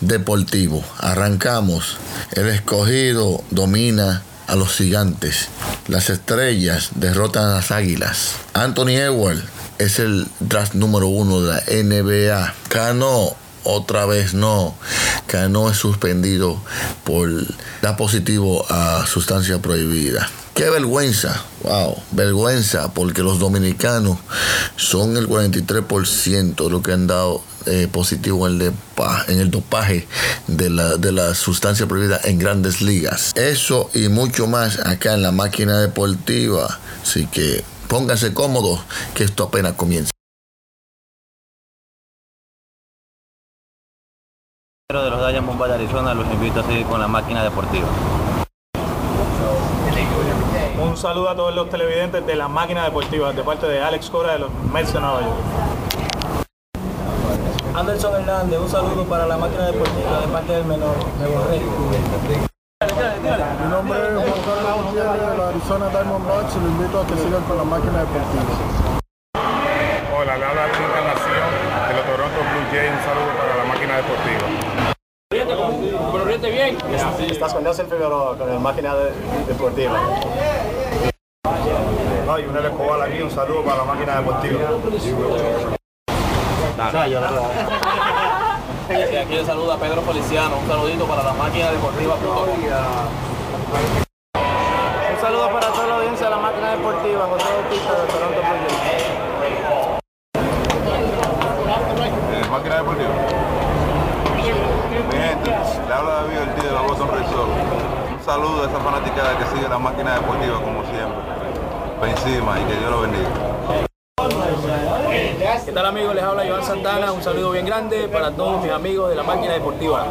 Deportivo. Arrancamos. El escogido domina a los gigantes. Las estrellas derrotan a las águilas. Anthony Edwards es el draft número uno de la NBA. Cano otra vez no. Cano es suspendido por dar positivo a sustancia prohibida. Qué vergüenza, wow, vergüenza, porque los dominicanos son el 43% de lo que han dado eh, positivo en el, dopaje de la, de la sustancia prohibida en grandes ligas. Eso y mucho más acá en la máquina deportiva. Así que pónganse cómodos, que esto apenas comienza. de los Diamondbacks de Arizona los invito a seguir con la máquina deportiva. Un saludo a todos los televidentes de la máquina deportiva de parte de Alex Cora de los Mets de Nueva York. Anderson Hernández, un saludo para la máquina deportiva de parte del menor, de Borré. Mi nombre es Juan Carlos Gutiérrez de la Arizona Diamondbacks y lo invito a que sigan con la máquina deportiva. Hola, le habla la Encarnación de los Toronto Blue Jays. Un saludo para la máquina deportiva. Estás con Nelson Figueroa con la máquina de- deportiva. Y Escobar aquí. Un saludo para la máquina deportiva. Y aquí le saluda Pedro Feliciano, un saludito para la máquina deportiva. Un saludo para toda la audiencia de la máquina deportiva, José Bautista de Toronto. Eh, máquina deportiva. Mi gente, le habla David Ortiz de la Boston Red Sox. Un saludo a esa fanaticada que sigue la máquina deportiva como siempre. Pa' encima y que Dios lo bendiga. ¿Qué tal amigos? Les habla Iván Santana, un saludo bien grande para todos mis amigos de la máquina deportiva.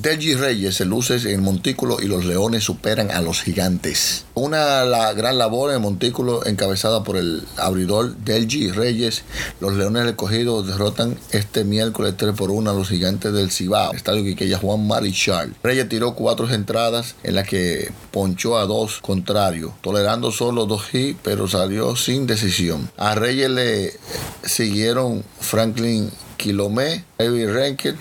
Delgi Reyes se luce en el montículo y los leones superan a los gigantes. Una la, gran labor en el montículo encabezada por el abridor Delgi Reyes. Los leones del cogido derrotan este miércoles 3 por 1 a los gigantes del Cibao. Estadio Quiqueya Juan Marichal. Reyes tiró cuatro entradas en las que ponchó a dos contrarios, tolerando solo dos hits, pero salió sin decisión. A Reyes le siguieron Franklin Quilomé, David Rankett,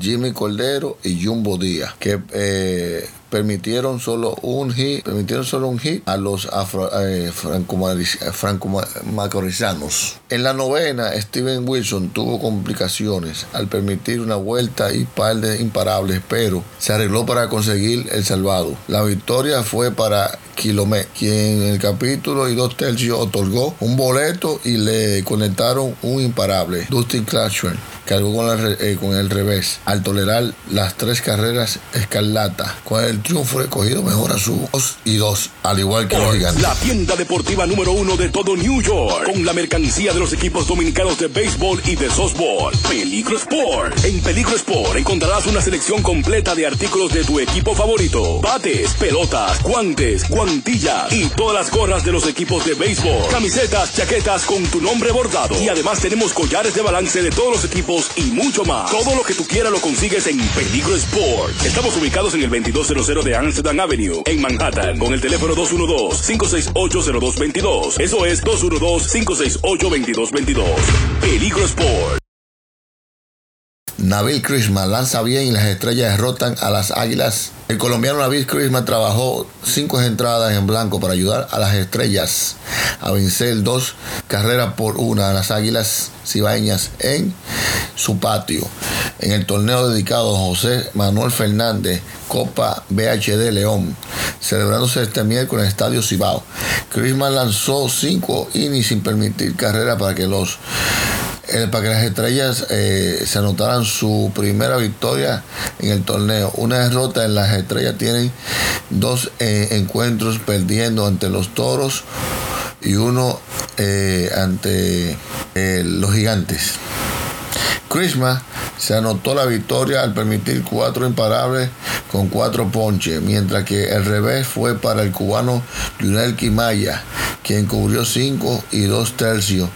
Jimmy Cordero y Jumbo Díaz, que eh, permitieron solo un hit, permitieron solo un hit a los afro, eh, franco-macorizanos. En la novena, Steven Wilson tuvo complicaciones al permitir una vuelta y par de imparables, pero se arregló para conseguir el salvado. La victoria fue para Quilomé, quien en el capítulo y dos tercios otorgó un boleto y le conectaron un imparable. Dustin Clarkson cargó eh, con el revés al tolerar las tres carreras escarlata. Con el triunfo recogido mejora su 2 y 2, al igual que gigantes. La tienda deportiva número uno de todo New York. Con la mercancía de los equipos dominicanos de béisbol y de softball. Peligro Sport. En Peligro Sport encontrarás una selección completa de artículos de tu equipo favorito. Bates, pelotas, guantes, guantillas y todas las gorras de los equipos de béisbol. Camisetas, chaquetas con tu nombre bordado. Y además tenemos collares de balance de todos los equipos y mucho más. Todo lo que tú quieras lo consigues en Peligro Sport. Estamos ubicados en el 2200 de Amsterdam Avenue, en Manhattan, con el teléfono 212-568-0222. Eso es 212-568-2222. Peligro Sport. Nabil Christmas lanza bien y las estrellas derrotan a las águilas. El colombiano Nabil Christmas trabajó cinco entradas en blanco para ayudar a las estrellas a vencer dos carreras por una a las águilas cibaeñas en su patio. En el torneo dedicado a José Manuel Fernández, Copa BHD León, celebrándose este miércoles en el Estadio Cibao. Christmas lanzó cinco innings sin permitir carrera para que los eh, para que las estrellas eh, se anotaran su primera victoria en el torneo. Una derrota en las estrellas tienen dos eh, encuentros perdiendo ante los toros y uno ante los gigantes. Christmas se anotó la victoria al permitir cuatro imparables con cuatro ponches, mientras que el revés fue para el cubano Lionel Quimaya, quien cubrió cinco y dos tercios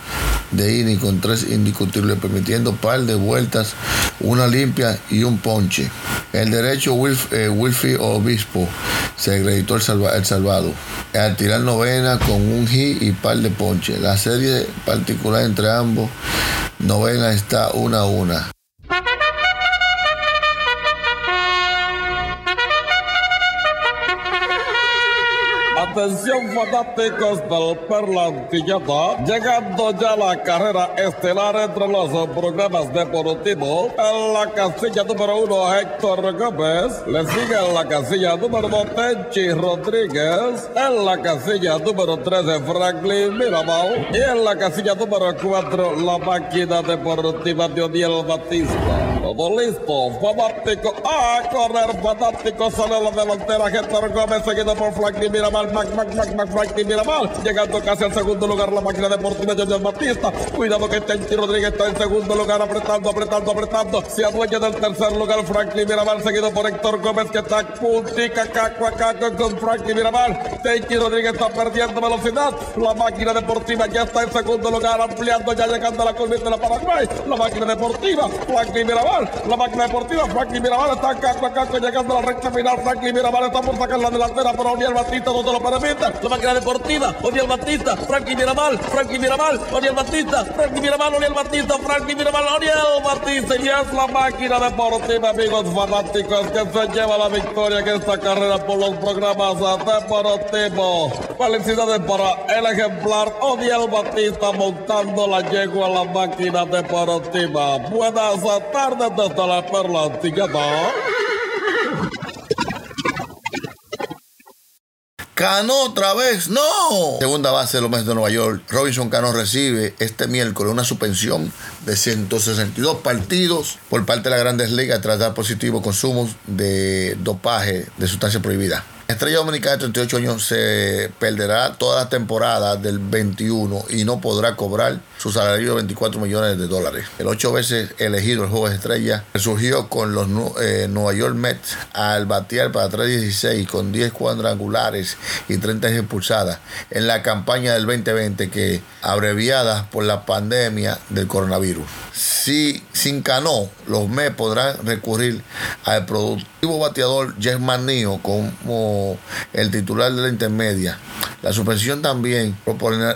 de inning con tres indiscutibles, permitiendo par de vueltas, una limpia y un ponche. El derecho Wilf, eh, Obispo se acreditó el, el, salvado al tirar novena con un hit y par de ponche. La serie particular entre ambos novena está una a una. Atención fanáticos del Perlantilleta, llegando ya la carrera estelar entre los programas deportivos. En la casilla número uno, Héctor Gómez. Le sigue en la casilla número dos, Tenchi Rodríguez. En la casilla número tres, Franklin Mirabal. Y en la casilla número cuatro, la máquina deportiva de Odiel Batista. Todo listo, fanático. A correr, fanático. Sale la delantera, Héctor Gómez, seguido por Franklin Mirabal. Mac, Mac, Mac, Mac, mal. Llegando casi al segundo lugar la máquina deportiva de Batista. Cuidado que Tenchi Rodríguez está en segundo lugar, apretando, apretando, apretando. Se adueña del tercer lugar Franklin Mirabal, seguido por Héctor Gómez, que está puntica, caco a caco con Franklin Mirabal. Tenchi Rodríguez está perdiendo velocidad. La máquina deportiva ya está en segundo lugar, ampliando, ya llegando a la curva de la Paraguay. La máquina deportiva, Franklin Mirabal. La máquina deportiva, Franklin Mirabal está caco a caco, llegando a la recta final. Franklin Mirabal está por sacar la delantera, pero Oniel Batista no se la máquina deportiva, Odiel Batista, Frankie Miramal, Frankie Miramal, Odiel Batista, Frankie Miramal, Odiel Batista, Frankie Miramal, Odiel Batista, y es la máquina deportiva, amigos fanáticos, que se lleva la victoria en esta carrera por los programas deportivos. Felicidades para el ejemplar Odiel Batista montando la yegua a la máquina deportiva. Buenas tardes desde la Perla Antigua. Cano otra vez, no. Segunda base de los Mets de Nueva York, Robinson Cano recibe este miércoles una suspensión de 162 partidos por parte de las grandes ligas tras dar positivo consumos de dopaje de sustancias prohibidas. Estrella Dominicana de 38 años se perderá toda la temporada del 21 y no podrá cobrar su salario de 24 millones de dólares. El ocho veces elegido el juego estrella surgió con los eh, Nueva York Mets al batear para 3.16 con 10 cuadrangulares y 30 impulsadas en la campaña del 2020 que abreviada por la pandemia del coronavirus. Si sin Cano, los Mets podrán recurrir al productivo bateador Jeff Manio como el titular de la intermedia. La suspensión también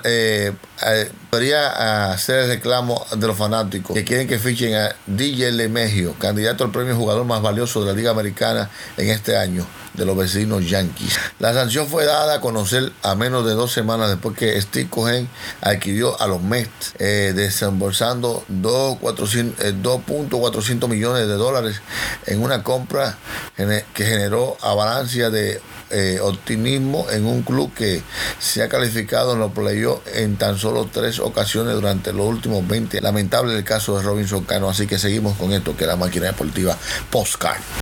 eh, eh, podría hacer el reclamo de los fanáticos que quieren que fichen a DJ Lemegio, candidato al premio jugador más valioso de la Liga Americana en este año de los vecinos Yankees. La sanción fue dada a conocer a menos de dos semanas después que Steve Cohen adquirió a los Mets, eh, desembolsando 2.400 millones de dólares en una compra que generó avalancia de eh, optimismo en un club que se ha calificado en los playoffs en tan solo tres ocasiones durante los últimos 20. Lamentable el caso de Robinson Cano, así que seguimos con esto que es la máquina deportiva Postcard.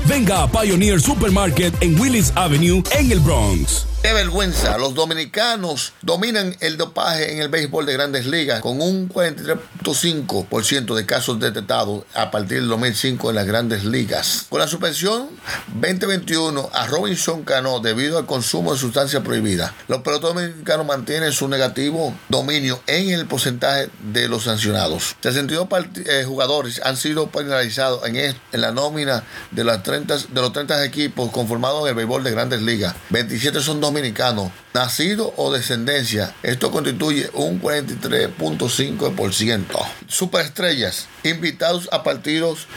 venga a Pioneer Supermarket en Willis Avenue en el Bronx. ¡Qué vergüenza! Los dominicanos dominan el dopaje en el béisbol de grandes ligas con un 43.5% de casos detectados a partir del 2005 en las grandes ligas. Con la suspensión 2021 a Robinson Cano debido al consumo de sustancias prohibidas, los peloteros dominicanos mantienen su negativo dominio en el porcentaje de los sancionados. 62 eh, jugadores han sido penalizados en, en la nómina de, las 30, de los 30 equipos conformados en el béisbol de grandes ligas. 27 son dominicano, nacido o descendencia. Esto constituye un 43.5%. Superestrellas, invitados a partidos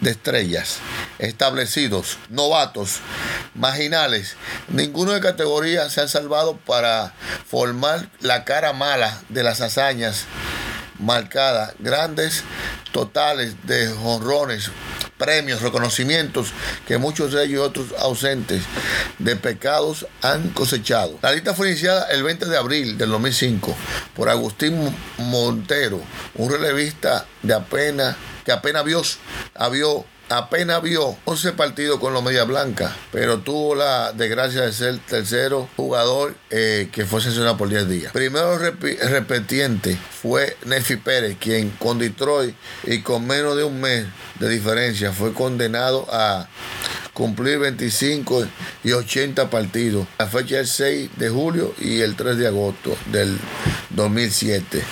de estrellas, establecidos, novatos, marginales. Ninguno de categoría se ha salvado para formar la cara mala de las hazañas marcadas, grandes totales de jonrones, premios, reconocimientos que muchos de ellos y otros ausentes de pecados han cosechado. La lista fue iniciada el 20 de abril del 2005 por Agustín Montero, un relevista de apenas que apenas vio, vio apenas vio 11 partidos con los Media Blanca, pero tuvo la desgracia de ser tercero jugador eh, que fue sancionado por 10 días. Primero repetiente fue Nefi Pérez, quien con Detroit y con menos de un mes de diferencia fue condenado a cumplir 25 y 80 partidos. La fecha es 6 de julio y el 3 de agosto del 2007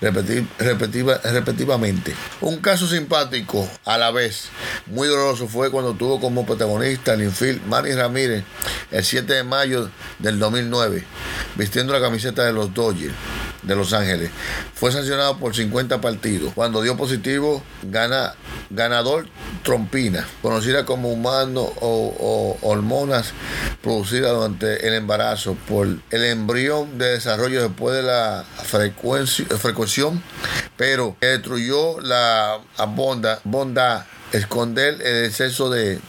repetitivamente. Un caso simpático a la vez, muy doloroso, fue cuando tuvo como protagonista el infield Manny Ramírez el 7 de mayo del 2009, vistiendo la camiseta de los Dodgers de Los Ángeles. Fue sancionado por 50 partidos. Cuando dio positivo, gana, ganador trompina, conocida como humano o, hormonas producidas durante el embarazo por el embrión de desarrollo después de la frecuencia, pero destruyó la bondad, bondad esconder el exceso de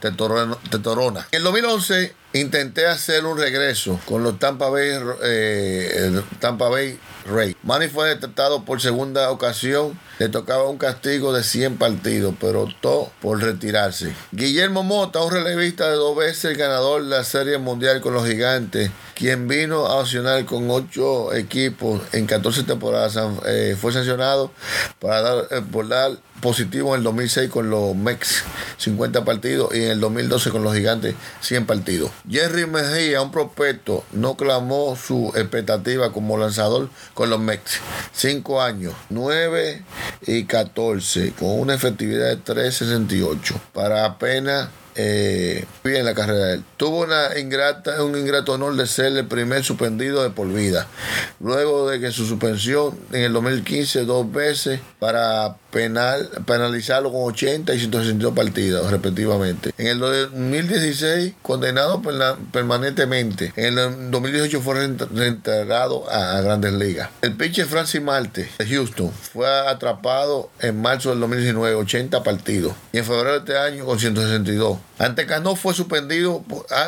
testosterona. En el 2011 intenté hacer un regreso con los Tampa Bay, eh, Tampa Bay Rey. Manny fue detectado por segunda ocasión. Le tocaba un castigo de 100 partidos, pero optó por retirarse. Guillermo Mota, un relevista de dos veces ganador de la Serie Mundial con los Gigantes, quien vino a accionar con ocho equipos en 14 temporadas, eh, fue sancionado para dar, eh, por dar positivo en el 2006 con los Mex, 50 partidos, y en el 2012 con los Gigantes, 100 partidos. Jerry Mejía, un prospecto, no clamó su expectativa como lanzador con los Mex. 5 años, 9 y 14, con una efectividad de 3.68, para apenas eh, en la carrera de él. Tuvo una ingrata, un ingrato honor de ser el primer suspendido de por vida. Luego de que su suspensión en el 2015 dos veces para penal, penalizarlo con 80 y 162 partidos respectivamente. En el 2016 condenado permanentemente. En el 2018 fue reintegrado a, Grandes Ligas. El pitcher Francis Marte de Houston fue atrapado en marzo del 2019, 80 partidos. Y en febrero de este año con 162. Antes Cano fue suspendido,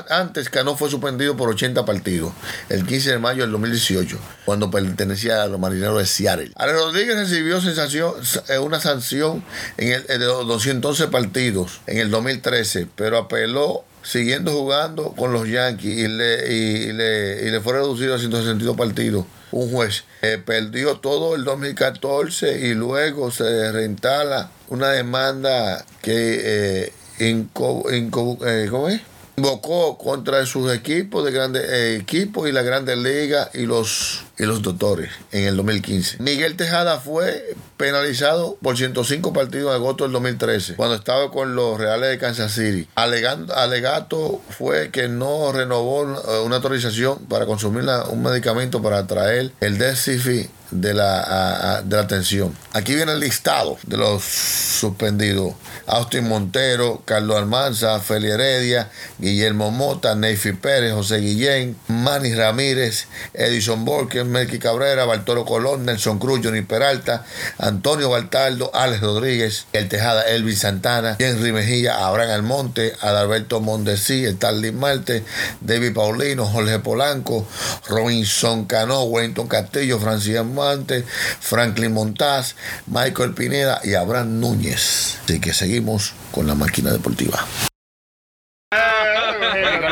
antes Cano fue suspendido por 80 partidos, el 15 de mayo del 2018, cuando pertenecía a los marineros de Seattle. Alex Rodríguez recibió sensación, eh, una sanción en el, de 211 partidos en el 2013, pero apeló siguiendo jugando con los Yankees y le, y le, y le fue reducido a 162 partidos. Un juez eh, perdió todo el 2014 y luego se reinstala una demanda que eh, inco, eh, ¿cómo es? invocó contra sus equipos de grandes eh, equipos y la Grandes Ligas y los y los doctores en el 2015. Miguel Tejada fue penalizado por 105 partidos en agosto del 2013, cuando estaba con los Reales de Kansas City. Alegando, alegato fue que no renovó una autorización para consumir un medicamento para traer el déficit de la, de la atención. Aquí viene el listado de los suspendidos. Austin Montero, Carlos Almanza, Feli Heredia, Guillermo Mota, Neyfi Pérez, José Guillén, Manny Ramírez, Edison Borges, Melqui Cabrera, Bartolo Colón, Nelson Cruz, Johnny Peralta, Antonio Baltaldo, Alex Rodríguez, El Tejada, Elvis Santana, Henry Mejía, Abraham Almonte, Adalberto Mondesí, Starling Marte, David Paulino, Jorge Polanco, Robinson Cano, Wellington Castillo, Francis Mante, Franklin Montaz, Michael Pineda y Abraham Núñez. Así que seguimos con la máquina deportiva.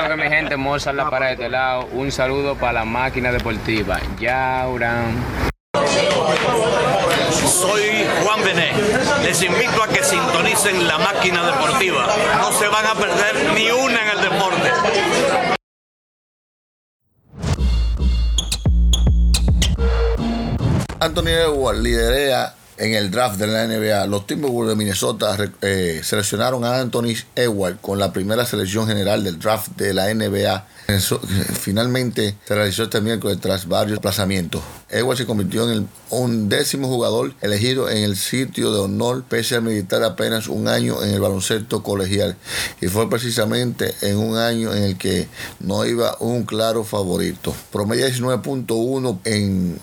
que mi gente, Mozart la de este lado. Un saludo para la máquina deportiva. Yauran. Soy Juan Bené. Les invito a que sintonicen la máquina deportiva. No se van a perder ni una en el deporte. Anthony Edwards liderea en el draft de la NBA. Los Timberwolves de Minnesota eh, seleccionaron a Anthony Edwards con la primera selección general del draft de la NBA. finalmente se realizó este miércoles tras varios desplazamientos. Edwards se convirtió en el undécimo jugador elegido en el sitio de honor pese a militar apenas un año en el baloncesto colegial y fue precisamente en un año en el que no iba un claro favorito. Promedio 19.1 en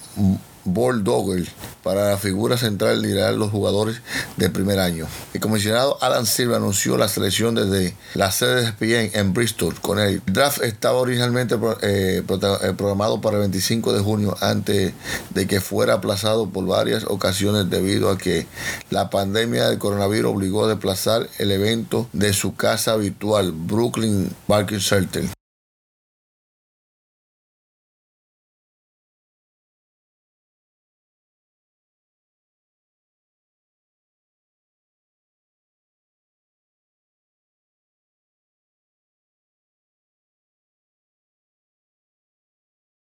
Ball Dogger para la figura central liderar los jugadores del primer año. El comisionado Alan Silva anunció la selección desde la sede de ESPN en Bristol con el draft estaba originalmente eh, eh, programado para el 25 de junio antes de que fuera aplazado por varias ocasiones debido a que la pandemia del coronavirus obligó a desplazar el evento de su casa habitual Brooklyn Barking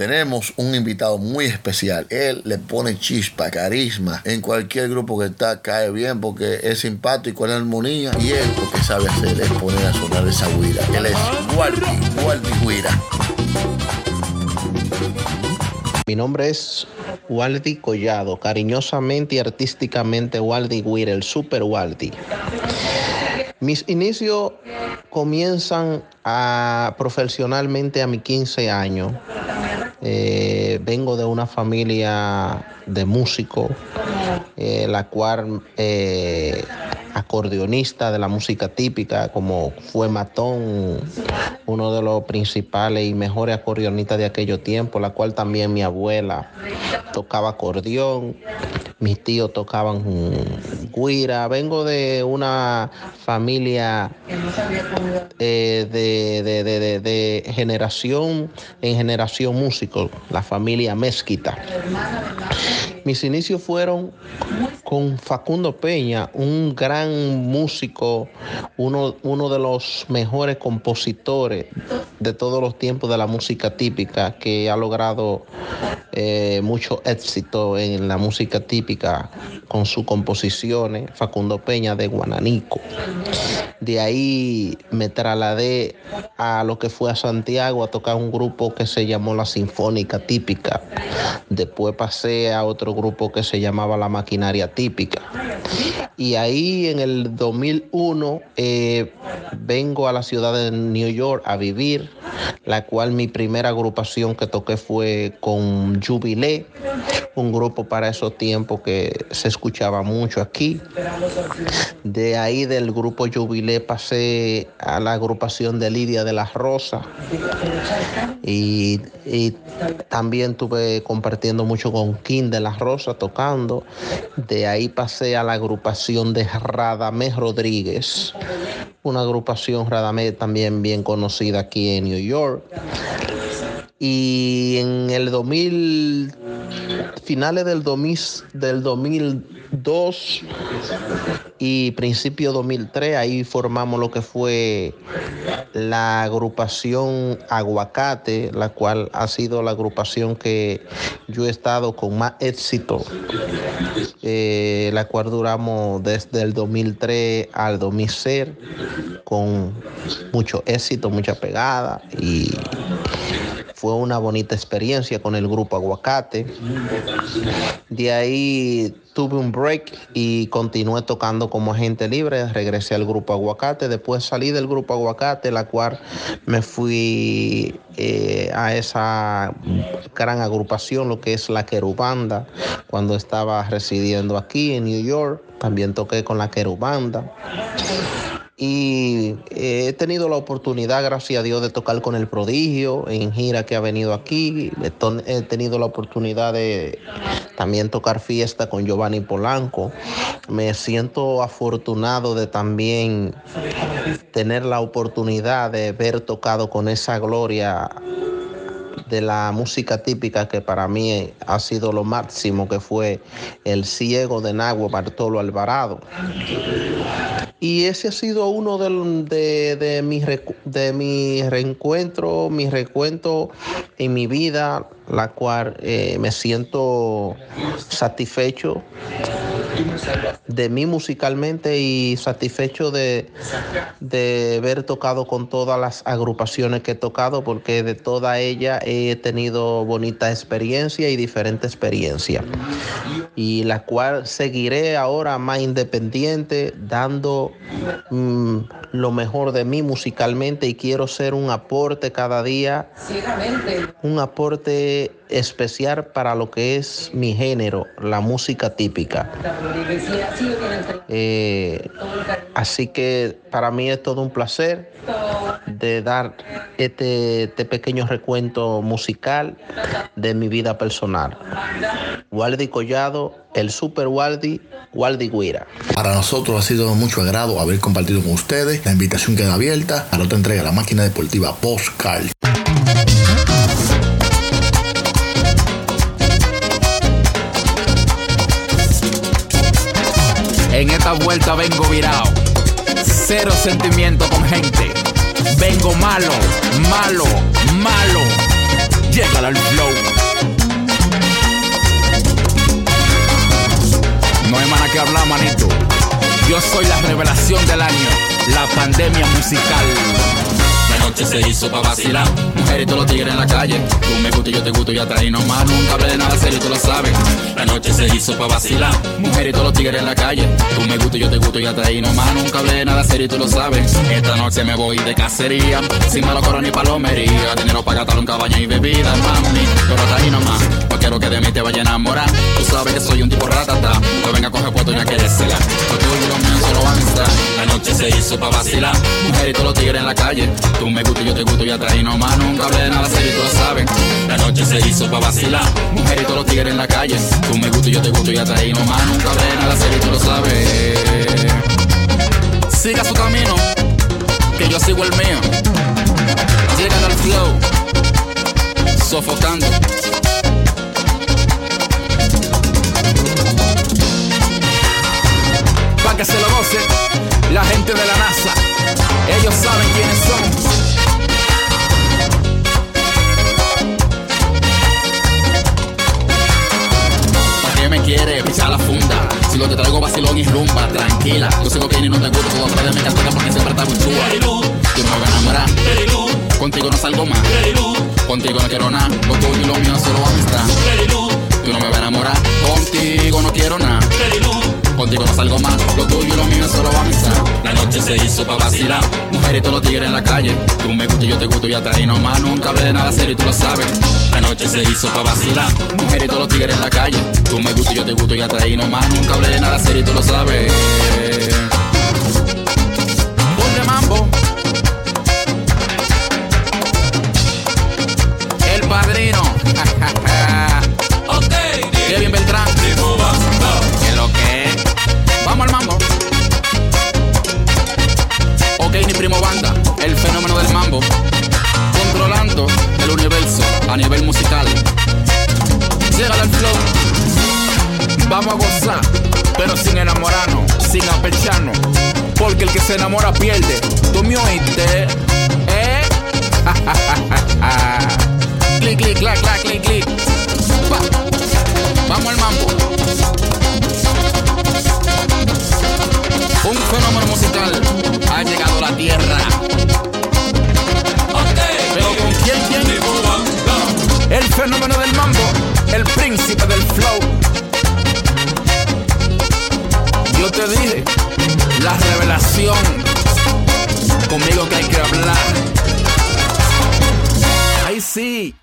Tenemos un invitado muy especial. Él le pone chispa, carisma. En cualquier grupo que está, cae bien porque es simpático, en armonía. Y él lo que sabe hacer es poner a sonar esa guira. Él es Waldi, Waldi Guira. Mi nombre es Waldi Collado, cariñosamente y artísticamente Waldi Guira, el super Waldi. Mis inicios comienzan a, profesionalmente a mis 15 años. Eh, vengo de una familia de músicos, eh, la cual eh, acordeonista de la música típica, como fue Matón, uno de los principales y mejores acordeonistas de aquellos tiempos, la cual también mi abuela tocaba acordeón, mis tíos tocaban guira. Vengo de una familia eh, de, de, generación en generación músico, la familia Mezquita. Mis inicios fueron con Facundo Peña, un gran músico, uno, uno de los mejores compositores de todos los tiempos de la música típica, que ha logrado eh, mucho éxito en la música típica con sus composiciones, Facundo Peña de Guananico. De ahí me trasladé a lo que fue a Santiago a tocar un grupo que se llamó La Sinfónica Típica. Después pasé a otro grupo que se llamaba La Maquinaria Típica típica. Y ahí en el 2001 eh, vengo a la ciudad de New York a vivir, la cual mi primera agrupación que toqué fue con Jubilé, un grupo para esos tiempos que se escuchaba mucho aquí. De ahí del grupo Jubilé pasé a la agrupación de Lidia de la Rosa y, y también tuve compartiendo mucho con King de la Rosa tocando. De ahí pasé a la agrupación de Radamés Rodríguez, una agrupación Radamés también bien conocida aquí en New York. Y en el 2000, finales del, 2000, del 2002 y principio 2003, ahí formamos lo que fue la agrupación Aguacate, la cual ha sido la agrupación que yo he estado con más éxito, eh, la cual duramos desde el 2003 al 2006 con mucho éxito, mucha pegada y fue una bonita experiencia con el grupo Aguacate. De ahí tuve un break y continué tocando como agente libre. Regresé al grupo Aguacate. Después salí del grupo Aguacate, la cual me fui eh, a esa gran agrupación, lo que es la Querubanda, cuando estaba residiendo aquí en New York. También toqué con la Querubanda. Y eh, he tenido la oportunidad, gracias a Dios, de tocar con el prodigio en gira que ha venido aquí. He tenido la oportunidad de también tocar fiesta con Giovanni Polanco. Me siento afortunado de también tener la oportunidad de haber tocado con esa gloria de la música típica que para mí ha sido lo máximo, que fue El Ciego de Nagua Bartolo Alvarado. Y ese ha sido uno de, de, mis, de mi reencuentro, mi recuento en mi vida, la cual eh, me siento satisfecho de mí musicalmente y satisfecho de, de haber tocado con todas las agrupaciones que he tocado porque de toda ella he tenido bonita experiencia y diferente experiencia. Y la cual seguiré ahora más independiente dando mm, lo mejor de mí musicalmente y quiero ser un aporte cada día. Un aporte especial para lo que es mi género, la música típica. Eh, así que para mí es todo un placer de dar este, este pequeño recuento musical de mi vida personal. Waldi Collado, el Super Waldi, Waldi Guira. Para nosotros ha sido mucho agrado haber compartido con ustedes. La invitación queda abierta a la otra entrega, la máquina deportiva Postcard. Vuelta vengo virado. Cero sentimiento con gente. Vengo malo, malo, malo. Llega al flow. No hay mana que hablar, manito. Yo soy la revelación del año. La pandemia musical. Noche se hizo pa' vacilar. Mujeres y todos los tigres en la calle. Tú me gusta y yo te gusto y hasta ahí nomás. Nunca hablé de nada serio, tú lo sabes. La noche se hizo pa' vacilar. Mujeres y todos los tigres en la calle. Tú me gusta y yo te gusto y hasta ahí nomás. Nunca hablé de nada serio, tú lo sabes. Esta noche me voy de cacería. Sin malo ni palomería. Dinero para gastar un cabaña y bebida, mami. Pero hasta ahí nomás. No quiero que de mí te vaya a enamorar. Tú sabes que soy un tipo ratata. No venga a coger foto y ya quieres cegar. Porque hoy los míos solo van a estar. La noche se hizo pa' vacilar. Mujeres y todos los tigres en la calle. Tú me gusta y yo te gusto y hasta ahí nomás. Nunca hablé de nada serio, tú lo sabes. La noche se hizo pa' vacilar. Mujeres y todos los tigres en la calle. Tú me gusta y yo te gusto y hasta ahí nomás. Nunca hablé de nada serio, tú lo sabes. Siga su camino, que yo sigo el mío. Llega al flow, sofocando. Que se lo goce la gente de la NASA. Ellos saben quiénes son. ¿Para qué me quiere pisar la funda? Si lo que traigo vacilón y rumba, tranquila. Yo sigo que ni no te gusto, todo atrás de mi cartera porque siempre está muy chula. Tú me vas a enamorar. Contigo no salgo más. Contigo no quiero nada. Lo tuyo y lo mío solo amistad. Tú no me vas a enamorar. Contigo no quiero nada. Contigo no salgo más. Lo tuyo y lo mío solo amistad. La noche se hizo pa' vacilar. Mujeres y todos los tigres en la calle. Tú me gustas y yo te gusto y hasta ahí nomás. Nunca hablé de nada serio y tú lo sabes. La noche se hizo pa' vacilar. Mujeres todos los tigres en la calle. Tú me gustas y yo te gusto y hasta ahí nomás. Nunca hablé de nada serio y tú lo sabes. Mambo. Ok, ni primo banda. El fenómeno del mambo. Controlando el universo a nivel musical. Llega al flow. Vamos a gozar, pero sin enamorarnos, sin apecharnos. Porque el que se enamora pierde. ¿Tú me oíste? ¿Eh? clic, clic, clac, clac, clic, clic. Va. Vamos al mambo. Un fenómeno musical ha llegado a la tierra. Pero con quién tiene? El fenómeno del mambo, el príncipe del flow. Yo te dije, la revelación. Conmigo que hay que hablar. Sí.